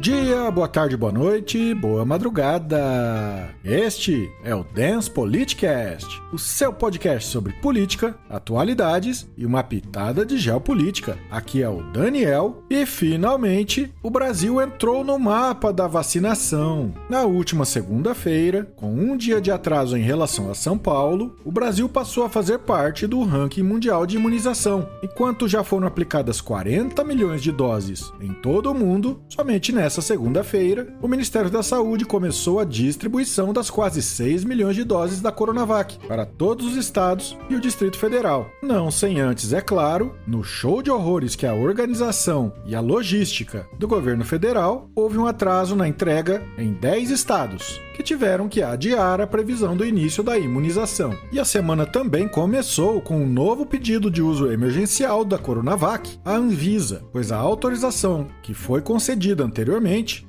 dia, boa tarde, boa noite, boa madrugada. Este é o Dance Politicast, o seu podcast sobre política, atualidades e uma pitada de geopolítica. Aqui é o Daniel e finalmente o Brasil entrou no mapa da vacinação. Na última segunda-feira, com um dia de atraso em relação a São Paulo, o Brasil passou a fazer parte do ranking mundial de imunização, enquanto já foram aplicadas 40 milhões de doses em todo o mundo, somente nessa segunda-feira, o Ministério da Saúde começou a distribuição das quase 6 milhões de doses da Coronavac para todos os estados e o Distrito Federal. Não sem antes, é claro, no show de horrores que a organização e a logística do governo federal, houve um atraso na entrega em 10 estados, que tiveram que adiar a previsão do início da imunização. E a semana também começou com um novo pedido de uso emergencial da Coronavac à Anvisa, pois a autorização que foi concedida anteriormente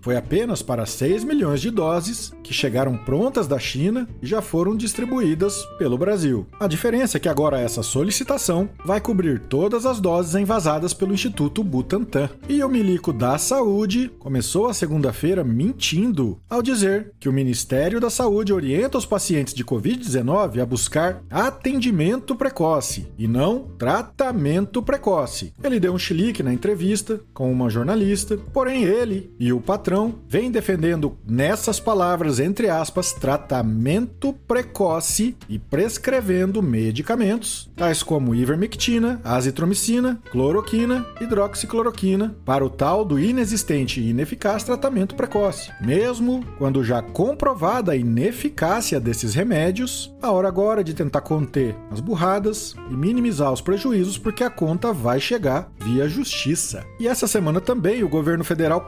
foi apenas para 6 milhões de doses que chegaram prontas da China e já foram distribuídas pelo Brasil. A diferença é que agora essa solicitação vai cobrir todas as doses envasadas pelo Instituto Butantan. E o milico da Saúde começou a segunda-feira mentindo ao dizer que o Ministério da Saúde orienta os pacientes de Covid-19 a buscar atendimento precoce e não tratamento precoce. Ele deu um chilique na entrevista com uma jornalista, porém ele e o patrão vêm defendendo nessas palavras, entre aspas, tratamento precoce e prescrevendo medicamentos, tais como ivermectina, azitromicina, cloroquina, hidroxicloroquina, para o tal do inexistente e ineficaz tratamento precoce. Mesmo quando já comprovada a ineficácia desses remédios, a hora agora de tentar conter as burradas e minimizar os prejuízos porque a conta vai chegar via justiça. E essa semana também o governo federal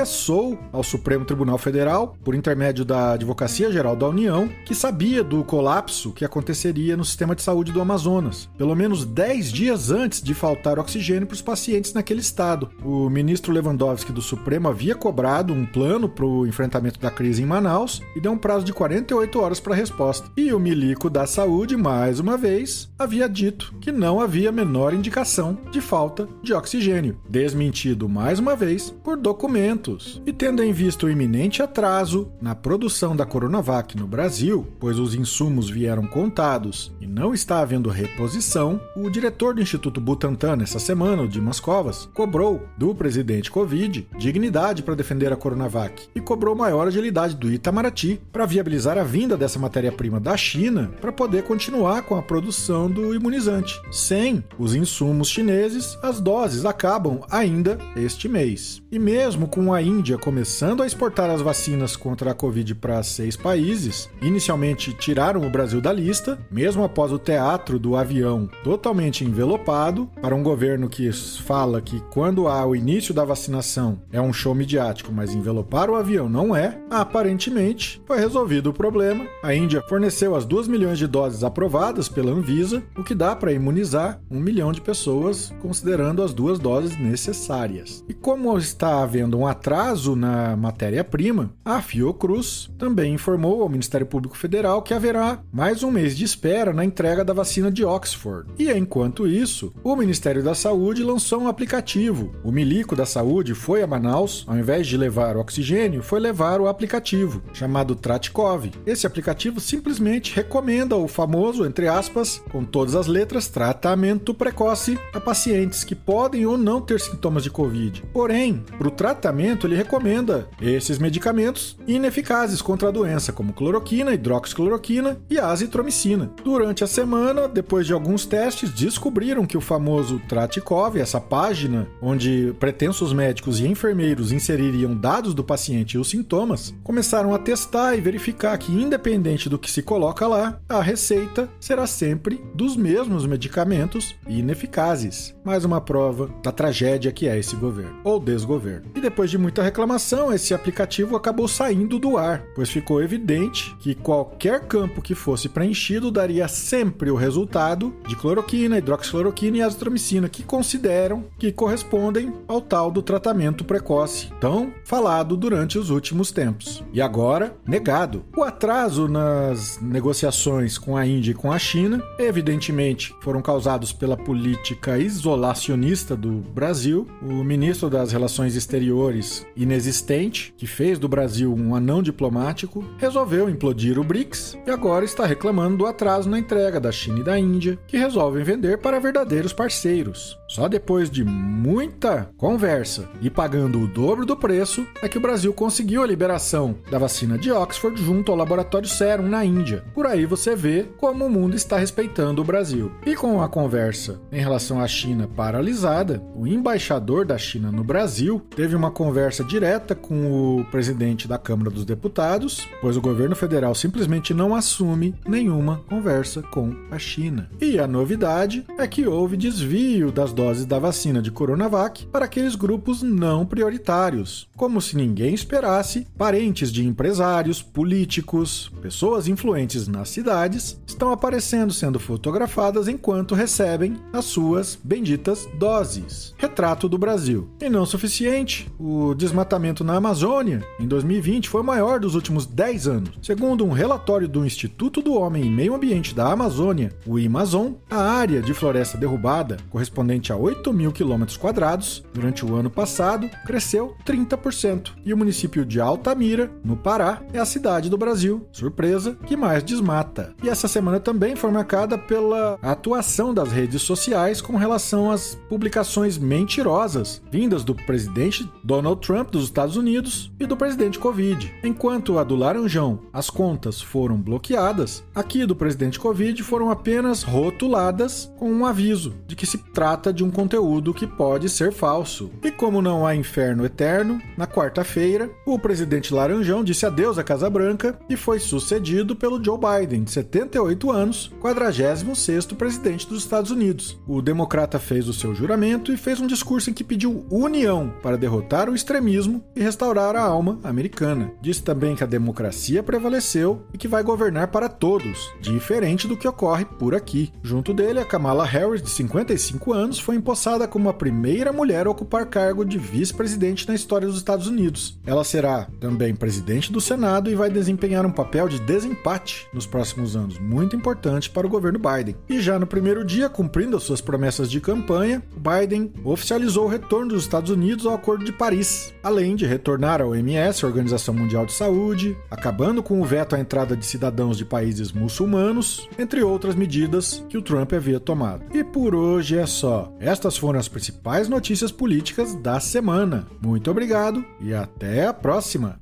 confessou ao Supremo Tribunal Federal, por intermédio da Advocacia Geral da União, que sabia do colapso que aconteceria no sistema de saúde do Amazonas, pelo menos 10 dias antes de faltar oxigênio para os pacientes naquele estado. O ministro Lewandowski do Supremo havia cobrado um plano para o enfrentamento da crise em Manaus e deu um prazo de 48 horas para a resposta. E o milico da saúde, mais uma vez, havia dito que não havia menor indicação de falta de oxigênio, desmentido mais uma vez por documentos. E tendo em vista o iminente atraso na produção da Coronavac no Brasil, pois os insumos vieram contados e não está havendo reposição, o diretor do Instituto Butantan nessa semana, o Dimas Covas, cobrou do presidente Covid dignidade para defender a Coronavac e cobrou maior agilidade do Itamaraty para viabilizar a vinda dessa matéria-prima da China para poder continuar com a produção do imunizante. Sem os insumos chineses, as doses acabam ainda este mês. E mesmo com a Índia começando a exportar as vacinas contra a Covid para seis países, inicialmente tiraram o Brasil da lista, mesmo após o teatro do avião totalmente envelopado, para um governo que fala que quando há o início da vacinação é um show midiático, mas envelopar o avião não é, aparentemente foi resolvido o problema. A Índia forneceu as 2 milhões de doses aprovadas pela Anvisa, o que dá para imunizar um milhão de pessoas, considerando as duas doses necessárias. E como está havendo um atraso na matéria-prima, a Fiocruz também informou ao Ministério Público Federal que haverá mais um mês de espera na entrega da vacina de Oxford. E enquanto isso, o Ministério da Saúde lançou um aplicativo. O milico da saúde foi a Manaus, ao invés de levar o oxigênio, foi levar o aplicativo, chamado Tratkov. Esse aplicativo simplesmente recomenda o famoso, entre aspas, com todas as letras, tratamento precoce a pacientes que podem ou não ter sintomas de Covid. Porém, para o tratamento, ele recomenda esses medicamentos ineficazes contra a doença, como cloroquina, hidroxicloroquina e azitromicina. Durante a semana, depois de alguns testes, descobriram que o famoso Tratikov, essa página onde pretensos médicos e enfermeiros inseririam dados do paciente e os sintomas, começaram a testar e verificar que, independente do que se coloca lá, a receita será sempre dos mesmos medicamentos ineficazes. Mais uma prova da tragédia que é esse governo, ou desgoverno. E depois de muita reclamação, esse aplicativo acabou saindo do ar, pois ficou evidente que qualquer campo que fosse preenchido daria sempre o resultado de cloroquina, hidroxicloroquina e azitromicina, que consideram que correspondem ao tal do tratamento precoce, tão falado durante os últimos tempos. E agora, negado. O atraso nas negociações com a Índia e com a China, evidentemente, foram causados pela política isolacionista do Brasil. O ministro das Relações Exteriores país inexistente, que fez do Brasil um anão diplomático, resolveu implodir o BRICS e agora está reclamando do atraso na entrega da China e da Índia, que resolvem vender para verdadeiros parceiros. Só depois de muita conversa e pagando o dobro do preço é que o Brasil conseguiu a liberação da vacina de Oxford junto ao laboratório Serum na Índia. Por aí você vê como o mundo está respeitando o Brasil. E com a conversa em relação à China paralisada, o embaixador da China no Brasil teve uma conversa direta com o presidente da Câmara dos Deputados, pois o governo federal simplesmente não assume nenhuma conversa com a China. E a novidade é que houve desvio das doses da vacina de Coronavac para aqueles grupos não prioritários, como se ninguém esperasse parentes de empresários, políticos, pessoas influentes nas cidades estão aparecendo sendo fotografadas enquanto recebem as suas benditas doses. Retrato do Brasil. E não suficiente, o desmatamento na Amazônia em 2020 foi o maior dos últimos 10 anos. Segundo um relatório do Instituto do Homem e Meio Ambiente da Amazônia, o Amazon, a área de floresta derrubada, correspondente a 8 mil quilômetros quadrados, durante o ano passado, cresceu 30%. E o município de Altamira, no Pará, é a cidade do Brasil, surpresa, que mais desmata. E essa semana também foi marcada pela atuação das redes sociais com relação às publicações mentirosas vindas do presidente Donald Trump dos Estados Unidos e do presidente Covid. Enquanto a do Laranjão, as contas foram bloqueadas, aqui do presidente Covid foram apenas rotuladas com um aviso de que se trata de um conteúdo que pode ser falso. E como não há inferno eterno, na quarta-feira, o presidente Laranjão disse adeus à Casa Branca e foi sucedido pelo Joe Biden, de 78 anos, 46º presidente dos Estados Unidos. O democrata fez o seu juramento e fez um discurso em que pediu união para derrotar o extremismo e restaurar a alma americana. Disse também que a democracia prevaleceu e que vai governar para todos, diferente do que ocorre por aqui. Junto dele, a Kamala Harris, de 55 anos, foi empossada como a primeira mulher a ocupar cargo de vice-presidente na história dos Estados Unidos. Ela será também presidente do Senado e vai desempenhar um papel de desempate nos próximos anos, muito importante para o governo Biden. E já no primeiro dia, cumprindo as suas promessas de campanha, Biden oficializou o retorno dos Estados Unidos ao Acordo de Paris, além de retornar ao OMS, a Organização Mundial de Saúde, acabando com o veto à entrada de cidadãos de países muçulmanos, entre outras medidas que o Trump havia tomado. E por hoje é só. Estas foram as principais notícias políticas da semana. Muito obrigado e até a próxima!